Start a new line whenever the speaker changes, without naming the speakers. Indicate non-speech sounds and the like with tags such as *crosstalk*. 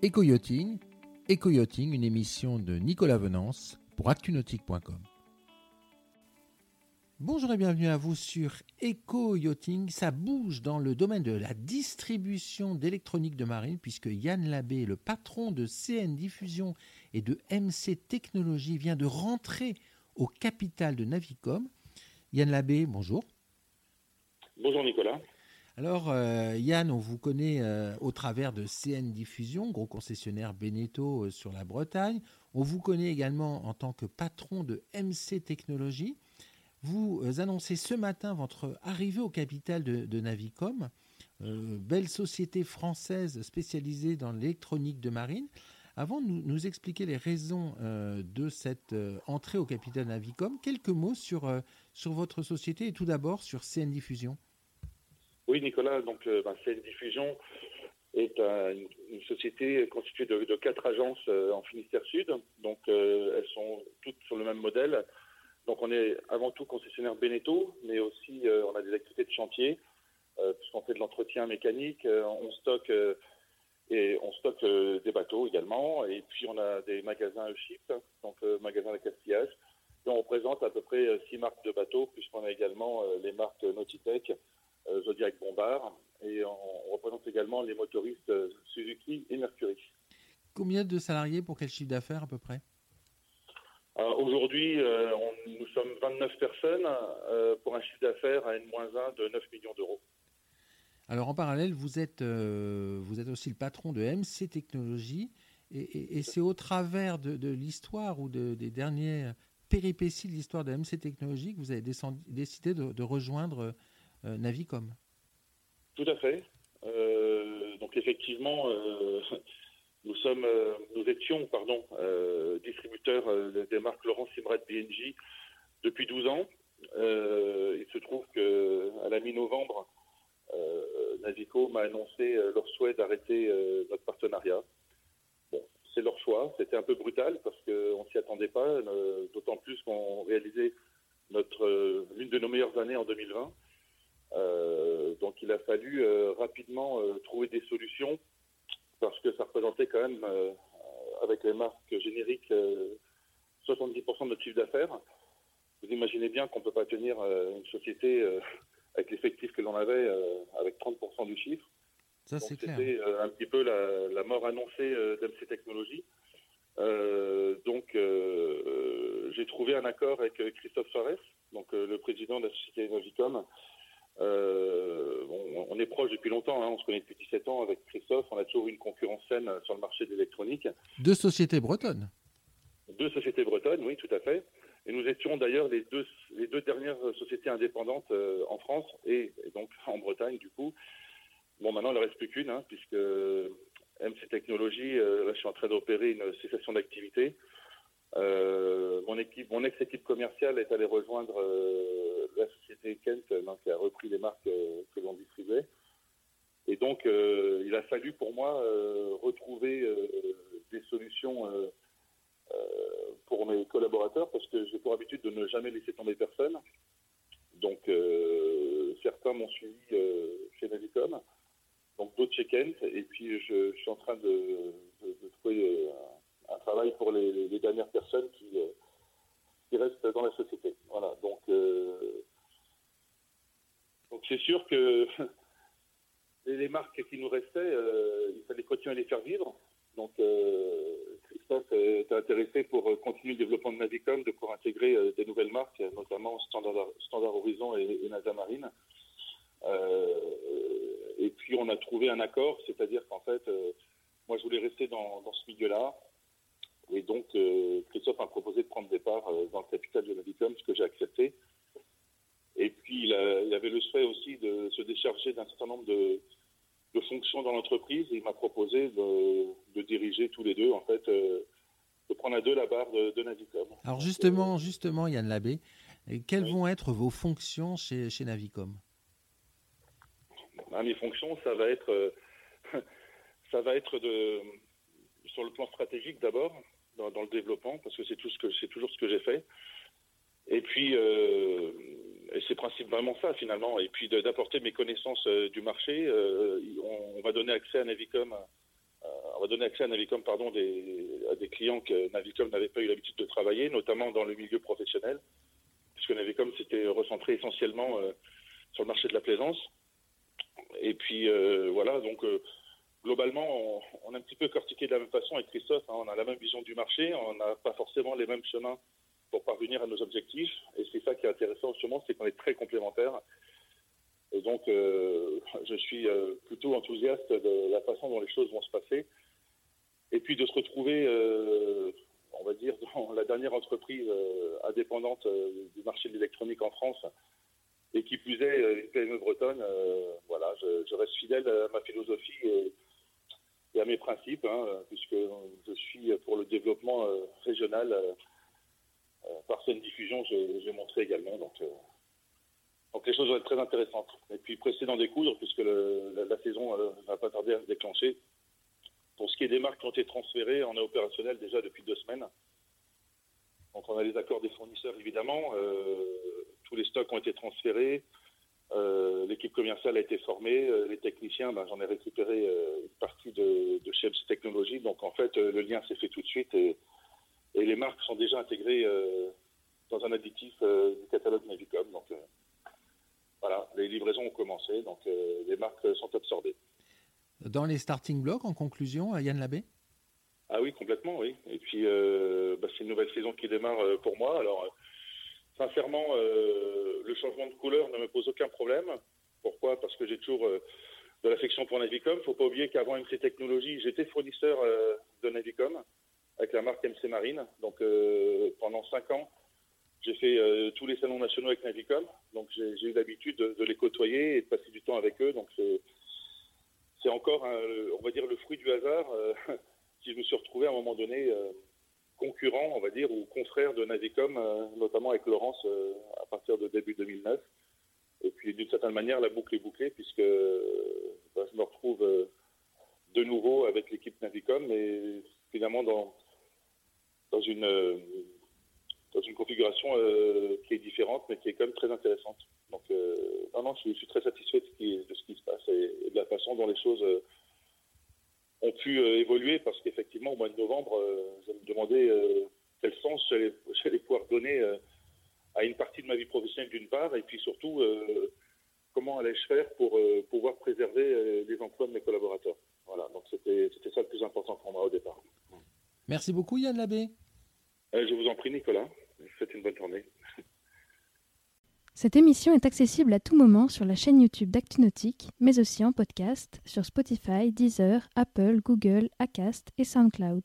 Éco-yachting, Éco-yachting, une émission de Nicolas Venance pour actunautique.com. Bonjour et bienvenue à vous sur Eco-Yachting. Ça bouge dans le domaine de la distribution d'électronique de marine puisque Yann Labbé, le patron de CN Diffusion et de MC Technologies, vient de rentrer au capital de Navicom. Yann Labbé, bonjour.
Bonjour Nicolas.
Alors euh, Yann, on vous connaît euh, au travers de CN Diffusion, gros concessionnaire Beneteau euh, sur la Bretagne. On vous connaît également en tant que patron de MC Technologies. Vous annoncez ce matin votre arrivée au capital de, Navicom, belle société française spécialisée dans l'électronique de marine. Avant de nous, expliquer les raisons de cette entrée au capital de Navicom, quelques mots sur, sur votre société et tout d'abord sur CN Diffusion.
Oui, Nicolas, donc euh, bah, CN Diffusion est une, société constituée de, quatre agences euh, en Finistère Sud. Donc, euh, elles sont toutes sur le même modèle. Donc, on est avant tout concessionnaire Beneteau, mais aussi on a des activités de chantier, puisqu'on fait de l'entretien mécanique, on stocke et on stocke des bateaux également. Et puis, on a des magasins ship, donc magasins de castillage. Et on représente à peu près six marques de bateaux, puisqu'on a également les marques Nautitech, euh, Zodiac Bombard, et on, représente également les motoristes euh, Suzuki et Mercury.
Combien de salariés pour quel chiffre d'affaires à peu près?
Euh, Aujourd'hui, nous sommes 29 personnes pour un chiffre d'affaires à N-1 de 9 millions d'euros.
Alors en parallèle, vous êtes, vous êtes aussi le patron de MC Technologies et, c'est au travers de, l'histoire ou de, des dernières péripéties de l'histoire de MC Technologies que vous avez décidé de rejoindre euh, Navicom.
Tout à fait. Euh, donc effectivement, euh, *laughs* nous sommes, nous étions, pardon, distributeurs des marques Laurent Simret BNJ depuis 12 ans. il se trouve que à la mi-novembre, Navicom a annoncé leur souhait d'arrêter notre partenariat. C'est leur choix. C'était un peu brutal parce qu'on ne s'y attendait pas, d'autant plus qu'on réalisait notre l'une de nos meilleures années en 2020. Euh, donc il a fallu euh, rapidement euh, trouver des solutions parce que ça représentait quand même, avec les marques génériques, 70% de notre chiffre d'affaires. Vous imaginez bien qu'on ne peut pas tenir une société avec l'effectif que l'on avait avec 30% du chiffre.
Ça, c'est clair.
C'était un petit peu la, mort annoncée d'MC Technologies. donc, j'ai trouvé un accord avec Christophe Soares, donc le président de la société Novicom, euh, on, est proche depuis longtemps, hein. on se connaît depuis 17 ans avec Christophe, on a toujours eu une concurrence saine sur le marché de l'électronique.
Deux sociétés bretonnes
Deux sociétés bretonnes, oui, tout à fait. Et nous étions d'ailleurs les deux, les deux dernières sociétés indépendantes euh, en France et, donc *laughs* en Bretagne, du coup. Bon, maintenant, il ne reste plus qu'une, hein, puisque MC Technologies, euh, là, je suis en train d'opérer une cessation d'activité. Euh, mon équipe, mon ex-équipe commerciale est allée rejoindre euh, la société Kent, donc, qui a repris les marques euh, que l'on distribuait. Et donc, il a fallu pour moi retrouver des solutions pour mes collaborateurs parce que j'ai pour habitude de ne jamais laisser tomber personne. Donc, certains m'ont suivi chez Navicom, donc d'autres chez Kent, et puis je, suis en train de trouver un travail pour les, dernières personnes qui, euh, qui restent dans la société. Voilà. Donc, euh, donc c'est sûr que les marques qui nous restaient, euh, il fallait à les faire vivre. Donc, Christophe était intéressé pour continuer le développement de Navicom, de pouvoir intégrer des nouvelles marques, notamment Standard, Standard Horizon et, NASA Marine. et puis, on a trouvé un accord, c'est-à-dire qu'en fait, moi, je voulais rester dans, ce milieu-là. Et donc, euh, Christophe m'a proposé de prendre des parts euh, dans le capital de Navicom, ce que j'ai accepté. Et puis, il, avait le souhait aussi de se décharger d'un certain nombre de, fonctions dans l'entreprise. Et il m'a proposé de, diriger tous les deux, en fait, euh, de prendre à deux la barre de, Navicom.
Alors justement, justement, Yann Labbé, quelles vont être vos fonctions chez, Navicom
ah, Mes fonctions, ça va être, *laughs* ça va être de, sur le plan stratégique d'abord, dans, le développement, parce que c'est tout ce que c'est toujours ce que j'ai fait. Et puis, euh, c'est principalement ça finalement. Et puis d'apporter mes connaissances euh, du marché. Euh, on, va donner accès à Navicom on va donner accès à Navicom, pardon, des clients que Navicom n'avait pas eu l'habitude de travailler, notamment dans le milieu professionnel, puisque Navicom s'était recentré essentiellement sur le marché de la plaisance. Et puis voilà, donc globalement, on, a un petit peu cortiqué de la même façon avec Christophe. Hein. on a la même vision du marché, on n'a pas forcément les mêmes chemins pour parvenir à nos objectifs. Et c'est ça qui est intéressant justement, c'est qu'on est très complémentaires. Et donc, euh, je suis euh, plutôt enthousiaste de la façon dont les choses vont se passer. Et puis de se retrouver, euh, on va dire, *laughs* dans la dernière entreprise indépendante du marché de l'électronique en France, et qui plus est une PME bretonne. voilà, je, reste fidèle à ma philosophie et, à mes principes, hein, puisque je suis pour le développement régional par cette diffusion, j'ai montré également. Donc, euh, donc les choses vont être très intéressantes. Et puis presser d'en découdre, puisque la, saison ne euh, va pas tarder à se déclencher. Pour ce qui est des marques qui ont été transférées, on est opérationnel déjà depuis deux semaines. Donc on a les accords des fournisseurs évidemment. tous les stocks ont été transférés. L'équipe commerciale a été formée. les techniciens, ben, j'en ai récupéré une partie de, de Chefs Technologies. Donc en fait, le lien s'est fait tout de suite et les marques sont déjà intégrées euh, dans un additif euh, du catalogue Navicom. Donc euh, voilà, les livraisons ont commencé, donc les marques sont absorbées.
Dans les starting blocks, en conclusion, Yann Labbé?
Ah oui, complètement, oui. Et puis, bah, c'est une nouvelle saison qui démarre pour moi. Alors, sincèrement, le changement de couleur ne me pose aucun problème. Pourquoi? Parce que j'ai toujours de l'affection pour Navicom. Il ne faut pas oublier qu'avant MC Technologies, j'étais fournisseur de Navicom avec la marque MC Marine. Donc euh, pendant cinq ans, j'ai fait euh, tous les salons nationaux avec Navicom. Donc j'ai eu l'habitude de, les côtoyer et de passer du temps avec eux. Donc c'est encore, on va dire, le fruit du hasard *laughs* si je me suis retrouvé à un moment donné concurrent, on va dire, ou confrère de Navicom, notamment avec Laurence à partir de début 2009. Et puis d'une certaine manière, la boucle est bouclée puisque bah, je me retrouve de nouveau avec l'équipe Navicom, mais finalement dans dans une, euh, dans une configuration euh, qui est différente, mais qui est quand même très intéressante. Donc, euh, non, non, je, suis très satisfait de ce qui, se passe et, de la façon dont les choses ont pu évoluer, parce qu'effectivement, au mois de novembre, je me demandais quel sens j'allais pouvoir donner à une partie de ma vie professionnelle d'une part, et puis surtout, comment allais-je faire pour pouvoir préserver les emplois de mes collaborateurs. Voilà, donc c'était ça le plus important pour moi au départ.
Merci beaucoup Yann Labbé.
Euh, je vous en prie Nicolas. Faites une bonne journée.
Cette émission est accessible à tout moment sur la chaîne YouTube d'ActuNautique, mais aussi en podcast sur Spotify, Deezer, Apple, Google, Acast et SoundCloud.